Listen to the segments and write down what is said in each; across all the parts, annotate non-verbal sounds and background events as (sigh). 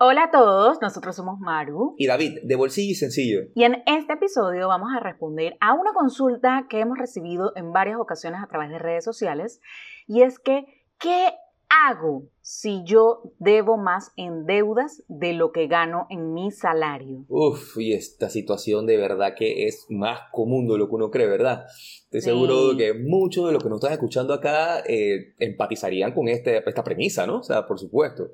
Hola a todos, nosotros somos Maru y David, de Bolsillo y Sencillo. Y en este episodio vamos a responder a una consulta que hemos recibido en varias ocasiones a través de redes sociales y es que, ¿qué hago si yo debo más en deudas de lo que gano en mi salario? Uf, y esta situación de verdad que es más común de lo que uno cree, ¿verdad? Estoy seguro que muchos de los que nos están escuchando acá eh, empatizarían con este, esta premisa, ¿no? O sea, por supuesto.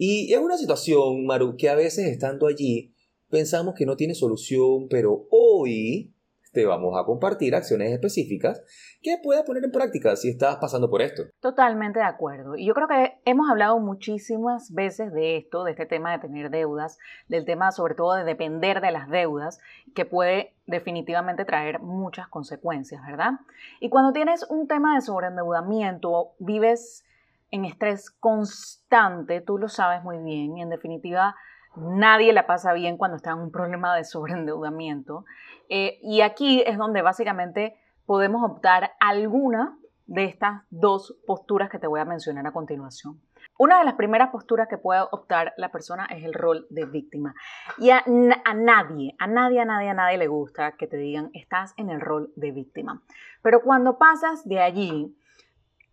Y es una situación, Maru, que a veces estando allí pensamos que no tiene solución, pero hoy te vamos a compartir acciones específicas que puedas poner en práctica si estás pasando por esto. Totalmente de acuerdo. Y yo creo que hemos hablado muchísimas veces de esto, de este tema de tener deudas, del tema sobre todo de depender de las deudas, que puede definitivamente traer muchas consecuencias, ¿verdad? Y cuando tienes un tema de sobreendeudamiento, vives en estrés constante, tú lo sabes muy bien, y en definitiva nadie la pasa bien cuando está en un problema de sobreendeudamiento. Eh, y aquí es donde básicamente podemos optar alguna de estas dos posturas que te voy a mencionar a continuación. Una de las primeras posturas que puede optar la persona es el rol de víctima. Y a, a, nadie, a nadie, a nadie, a nadie le gusta que te digan estás en el rol de víctima. Pero cuando pasas de allí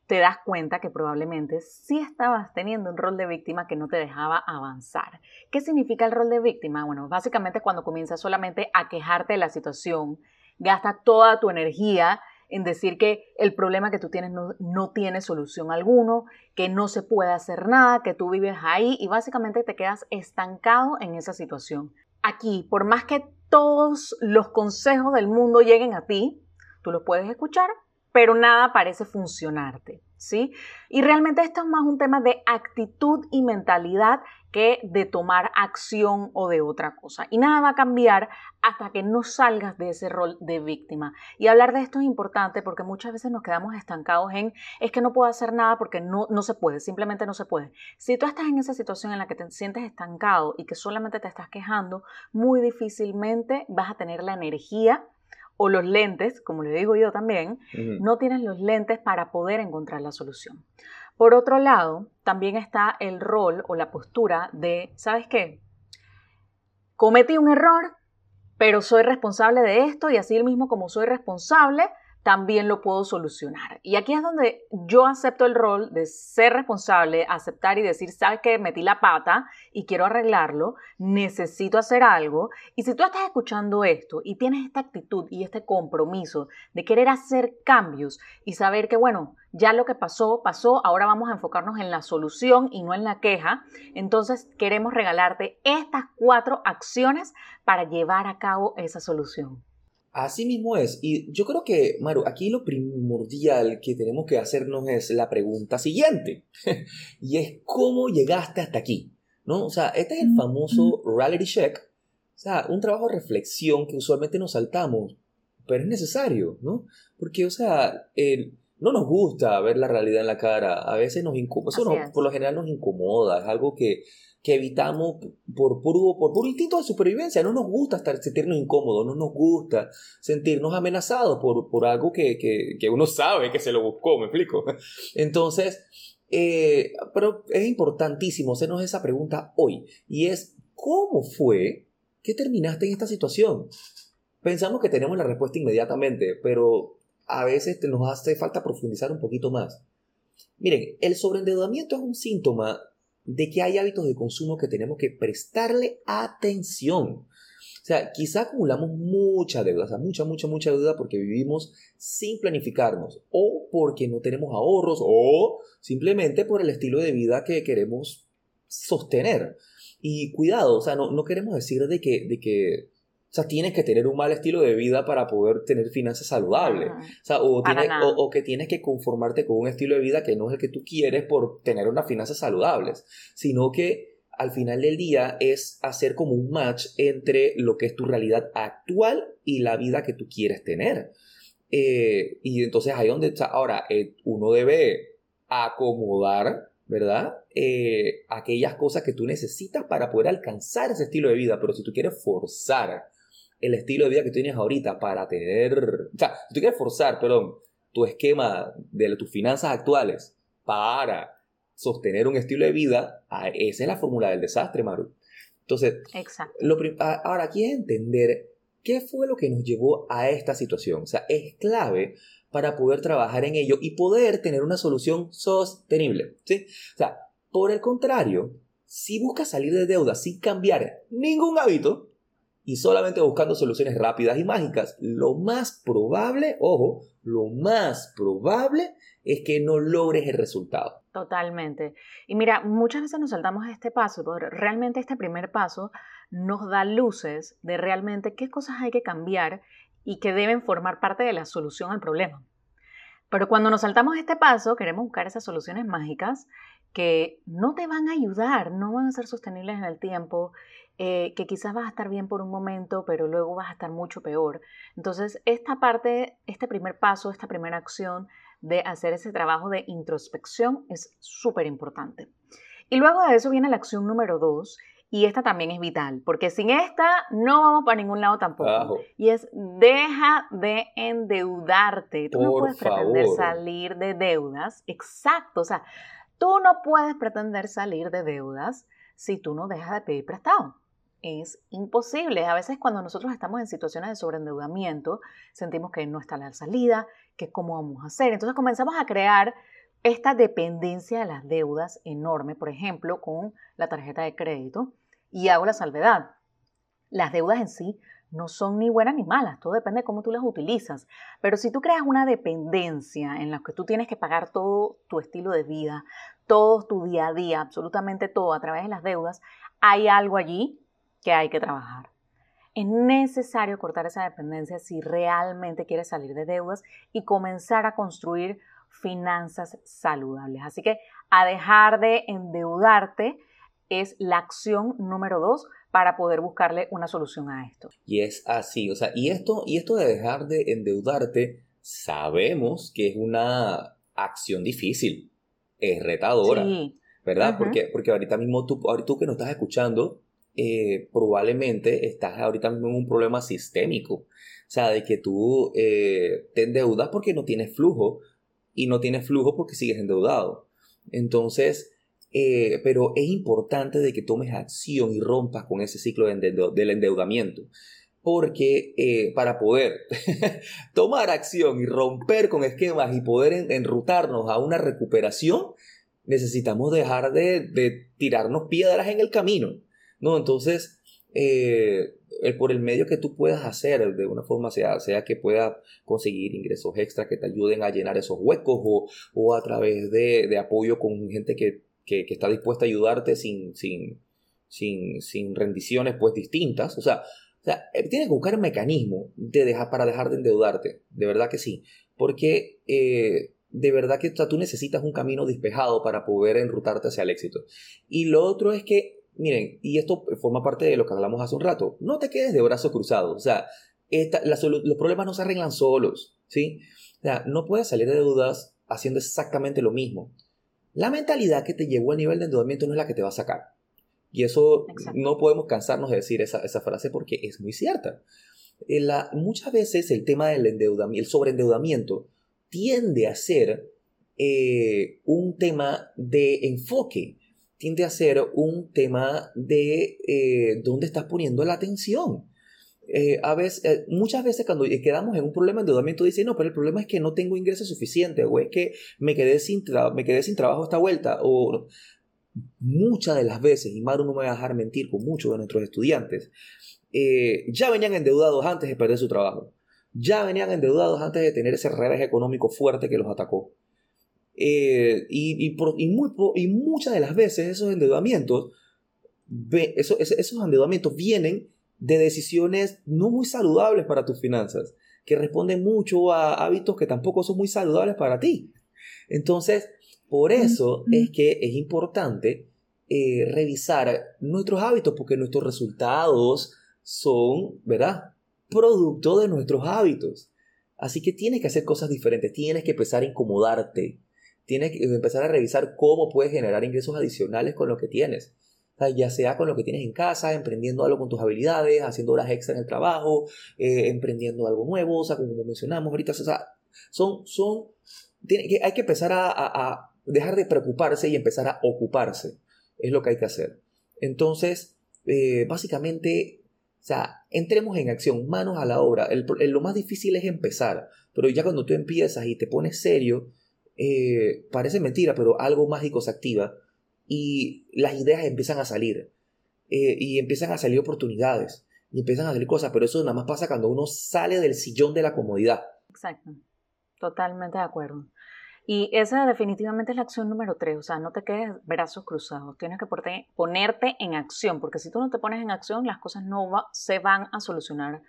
te das cuenta que probablemente sí estabas teniendo un rol de víctima que no te dejaba avanzar. ¿Qué significa el rol de víctima? Bueno, básicamente cuando comienzas solamente a quejarte de la situación, gastas toda tu energía en decir que el problema que tú tienes no, no, tiene solución alguno, que no se puede hacer nada, que tú vives ahí y básicamente te quedas estancado en esa situación. Aquí, por más que todos los consejos del mundo lleguen a ti, tú los puedes escuchar, pero nada parece funcionarte, ¿sí? Y realmente esto es más un tema de actitud y mentalidad que de tomar acción o de otra cosa. Y nada va a cambiar hasta que no salgas de ese rol de víctima. Y hablar de esto es importante porque muchas veces nos quedamos estancados en es que no puedo hacer nada porque no, no se puede, simplemente no se puede. Si tú estás en esa situación en la que te sientes estancado y que solamente te estás quejando, muy difícilmente vas a tener la energía o los lentes, como le digo yo también, no tienes los lentes para poder encontrar la solución. Por otro lado, también está el rol o la postura de, ¿sabes qué? Cometí un error, pero soy responsable de esto y así mismo como soy responsable, también lo puedo solucionar. Y aquí es donde yo acepto el rol de ser responsable, aceptar y decir, sabes que metí la pata y quiero arreglarlo, necesito hacer algo. Y si tú estás escuchando esto y tienes esta actitud y este compromiso de querer hacer cambios y saber que, bueno, ya lo que pasó, pasó, ahora vamos a enfocarnos en la solución y no en la queja, entonces queremos regalarte estas cuatro acciones para llevar a cabo esa solución. Así mismo es. Y yo creo que, Maru, aquí lo primordial que tenemos que hacernos es la pregunta siguiente. (laughs) y es cómo llegaste hasta aquí. ¿No? O sea, este es el famoso reality check. O sea, un trabajo de reflexión que usualmente nos saltamos, pero es necesario, ¿no? Porque, o sea, no nos gusta ver la realidad en la cara. A veces nos incomoda. Eso por lo general nos incomoda. Es algo que que evitamos por puro, por puro instinto de supervivencia. No nos gusta estar, sentirnos incómodos, no nos gusta sentirnos amenazados por, por algo que, que, que, uno sabe que se lo buscó, me explico. (laughs) Entonces, eh, pero es importantísimo hacernos esa pregunta hoy y es, ¿cómo fue que terminaste en esta situación? Pensamos que tenemos la respuesta inmediatamente, pero a veces nos hace falta profundizar un poquito más. Miren, el sobreendeudamiento es un síntoma de que hay hábitos de consumo que tenemos que prestarle atención. O sea, quizá acumulamos mucha deuda, o sea, mucha, mucha, mucha deuda porque vivimos sin planificarnos o porque no tenemos ahorros o simplemente por el estilo de vida que queremos sostener. Y cuidado, o sea, no, no queremos decir de que, de que sea, tienes que tener un mal estilo de vida para poder tener finanzas saludables. O, sea, o, que tienes que conformarte con un estilo de vida que no es el que tú quieres por tener unas finanzas saludables, sino que al final del día es hacer como un match entre lo que es tu realidad actual y la vida que tú quieres tener. Eh, y entonces ahí donde está, ahora eh, uno debe acomodar, ¿verdad? Eh, aquellas cosas que tú necesitas para poder alcanzar ese estilo de vida, pero si tú quieres forzar el estilo de vida que tienes ahorita para tener, o sea, si tú quieres forzar, perdón, tu esquema de tus finanzas actuales para sostener un estilo de vida, ah, esa es la fórmula del desastre, Maru. Entonces, Lo, ahora aquí es entender qué fue lo que nos llevó a esta situación. O sea, es clave para poder trabajar en ello y poder tener una solución sostenible. ¿sí? O sea, por el contrario, si buscas salir de deuda sin cambiar ningún hábito y solamente buscando soluciones rápidas y mágicas, lo más probable, ojo, lo más probable es que no logres el resultado. Totalmente. Y mira, muchas veces nos saltamos este paso, pero realmente este primer paso nos da luces de realmente qué cosas hay que cambiar y que deben formar parte de la solución al problema. Pero cuando nos saltamos este paso, queremos buscar esas soluciones mágicas que no te van a ayudar, no van a ser sostenibles en el tiempo, eh, que quizás vas a estar bien por un momento, pero luego vas a estar mucho peor. Entonces, esta parte, este primer paso, esta primera acción de hacer ese trabajo de introspección es súper importante. Y luego de eso viene la acción número dos, y esta también es vital, porque sin esta no vamos para ningún lado tampoco. Y es deja de endeudarte. Tú no puedes pretender salir de deudas. Exacto, o sea, tú no puedes pretender salir de deudas si tú no dejas de pedir prestado es imposible. A veces cuando nosotros estamos en situaciones de sobreendeudamiento, sentimos que no está la salida, que cómo vamos a hacer. Entonces comenzamos a crear esta dependencia de las deudas enorme, por ejemplo, con la tarjeta de crédito. Y hago la salvedad. Las deudas en sí no son ni buenas ni malas, todo depende de cómo tú las utilizas. Pero si tú creas una dependencia en la que tú tienes que pagar todo tu estilo de vida, todo tu día a día, absolutamente todo a través de las deudas, hay algo allí que hay que trabajar. Es necesario cortar esa dependencia si realmente quieres salir de deudas y comenzar a construir finanzas saludables. Así que a dejar de endeudarte es la acción número dos para poder buscarle una solución a esto. Y es así, o sea, y esto, y esto de dejar de endeudarte, sabemos que es una acción difícil, es retadora, ¿verdad? porque, porque ahorita mismo tú, ahorita tú que nos estás escuchando, eh, probablemente estás ahorita mismo en un problema sistémico. O sea, de que tú eh, te endeudas porque no tienes flujo y no tienes flujo porque sigues endeudado. Entonces, eh, pero es importante de que tomes acción y rompas con ese ciclo del endeudamiento. Porque para poder (laughs) tomar acción y romper con esquemas y poder enrutarnos a una recuperación, necesitamos dejar de tirarnos piedras en el camino. ¿No? Entonces, eh, por el medio que tú puedas hacer de una forma, sea, sea que puedas conseguir ingresos extra que te ayuden a llenar esos huecos o, o a través de, de, apoyo con gente que, que, que, está dispuesta a ayudarte sin, sin, sin, sin rendiciones pues distintas. O sea, o sea, eh, tienes que buscar un mecanismo de dejar, para dejar de endeudarte, de verdad que sí, porque eh, de verdad que tú necesitas un camino despejado para poder enrutarte hacia el éxito. Y lo otro es que miren, y esto forma parte de lo que hablamos hace un rato, no te quedes de brazos cruzados, o sea, los problemas no se arreglan solos, ¿sí? O sea, no puedes salir de deudas haciendo exactamente lo mismo. La mentalidad que te llevó al nivel de endeudamiento no es la que te va a sacar. Y eso no podemos cansarnos de decir esa, frase porque es muy cierta. Eh, la, muchas veces el tema del endeudamiento, el sobreendeudamiento, tiende a ser eh, un tema de enfoque tiende a ser un tema de eh, dónde estás poniendo la atención. Eh, a veces, eh, muchas veces cuando quedamos en un problema de endeudamiento dicen, no, pero el problema es que no tengo ingresos suficientes o es que me quedé sin, me quedé sin trabajo esta vuelta o muchas de las veces, y Maru no me va a dejar mentir con muchos de nuestros estudiantes, ya venían endeudados antes de perder su trabajo, ya venían endeudados antes de tener ese revés económico fuerte que los atacó. Eh, y, y, y, muy, y, muchas de las veces esos endeudamientos, esos, esos endeudamientos vienen de decisiones no muy saludables para tus finanzas, que responden mucho a hábitos que tampoco son muy saludables para ti. Entonces, por eso es que es importante eh, revisar nuestros hábitos porque nuestros resultados son, ¿verdad? Producto de nuestros hábitos. Así que tienes que hacer cosas diferentes, tienes que empezar a incomodarte, tienes que empezar a revisar cómo puedes generar ingresos adicionales con lo que tienes. ya sea con lo que tienes en casa, emprendiendo algo con tus habilidades, haciendo horas extra en el trabajo, eh, emprendiendo algo nuevo, o sea, como mencionamos ahorita, o sea, son, son, hay que empezar a, dejar de preocuparse y empezar a ocuparse. Es lo que hay que hacer. Entonces, eh, básicamente, o sea, entremos en acción, manos a la obra. lo más difícil es empezar, pero ya cuando tú empiezas y te pones serio, eh, parece mentira, pero algo mágico se activa y las ideas empiezan a salir eh, y empiezan a salir oportunidades y empiezan a salir cosas, pero eso nada más pasa cuando uno sale del sillón de la comodidad. Exacto, totalmente de acuerdo. Y esa definitivamente es la acción número tres, o sea, no te quedes brazos cruzados, tienes que ponerte en acción, porque si tú no te pones en acción, las cosas no se van a solucionar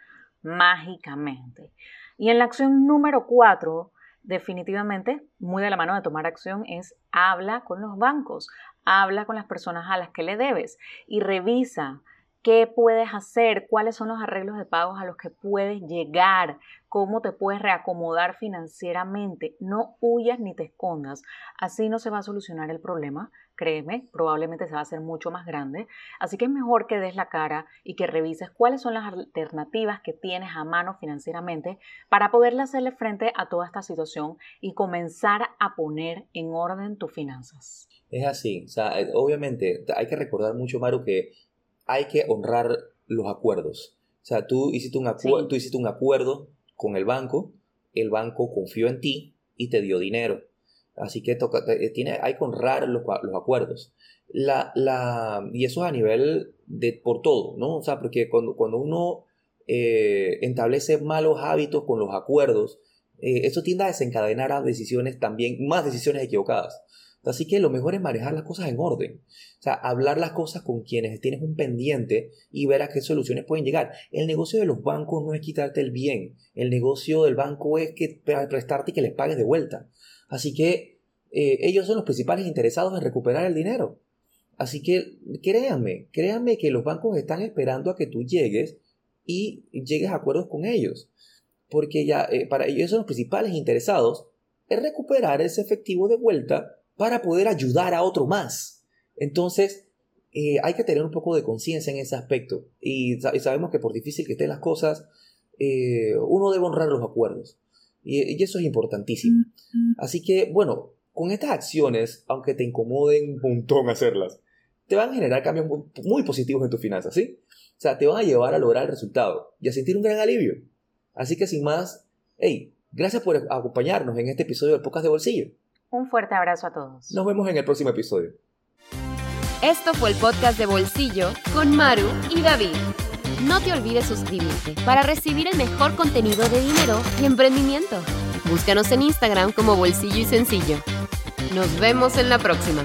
mágicamente. Y en la acción número cuatro, definitivamente, muy de la mano de tomar acción, es habla con los bancos, habla con las personas a las que le debes y revisa qué puedes hacer, cuáles son los arreglos de pagos a los que puedes llegar, cómo te puedes reacomodar financieramente. No huyas ni te escondas. Así no se va a solucionar el problema. Créeme, probablemente se va a hacer mucho más grande. Así que es mejor que des la cara y que revises cuáles son las alternativas que tienes a mano financieramente para poderle hacerle frente a toda esta situación y comenzar a poner en orden tus finanzas. Es así, eh, obviamente hay que recordar mucho, Maru, que hay que honrar los acuerdos. O sea, tú hiciste un, tú hiciste un acuerdo con el banco, el banco confió en ti y te dio dinero. Así que toca, tiene, hay que honrar los, los acuerdos. La, la, y eso es a nivel de por todo, ¿no? O sea, porque cuando, cuando uno eh, establece malos hábitos con los acuerdos, eh, eso tiende a desencadenar a decisiones también, más decisiones equivocadas. Así que lo mejor es manejar las cosas en orden. O sea, hablar las cosas con quienes tienes un pendiente y ver a qué soluciones pueden llegar. El negocio de los bancos no es quitarte el bien. El negocio del banco es que prestarte y que les pagues de vuelta. Así que eh, ellos son los principales interesados en recuperar el dinero. Así que créanme, créanme que los bancos están esperando a que tú llegues y llegues a acuerdos con ellos. Porque ya eh, para ellos son los principales interesados en recuperar ese efectivo de vuelta para poder ayudar a otro más. Entonces, eh, hay que tener un poco de conciencia en ese aspecto. Y, sabemos que por difícil que estén las cosas, eh, uno debe honrar los acuerdos. Y, eso es importantísimo. Así que, bueno, con estas acciones, aunque te incomoden un montón hacerlas, te van a generar cambios muy positivos en tus finanzas, ¿sí? O sea, te van a llevar a lograr el resultado y a sentir un gran alivio. Así que sin más, hey, gracias por acompañarnos en este episodio del Podcast de Bolsillo. Un fuerte abrazo a todos. Nos vemos en el próximo episodio. Esto fue el podcast de Bolsillo con Maru y David. No te olvides suscribirte para recibir el mejor contenido de dinero y emprendimiento. Búscanos en Instagram como Bolsillo y Sencillo. Nos vemos en la próxima.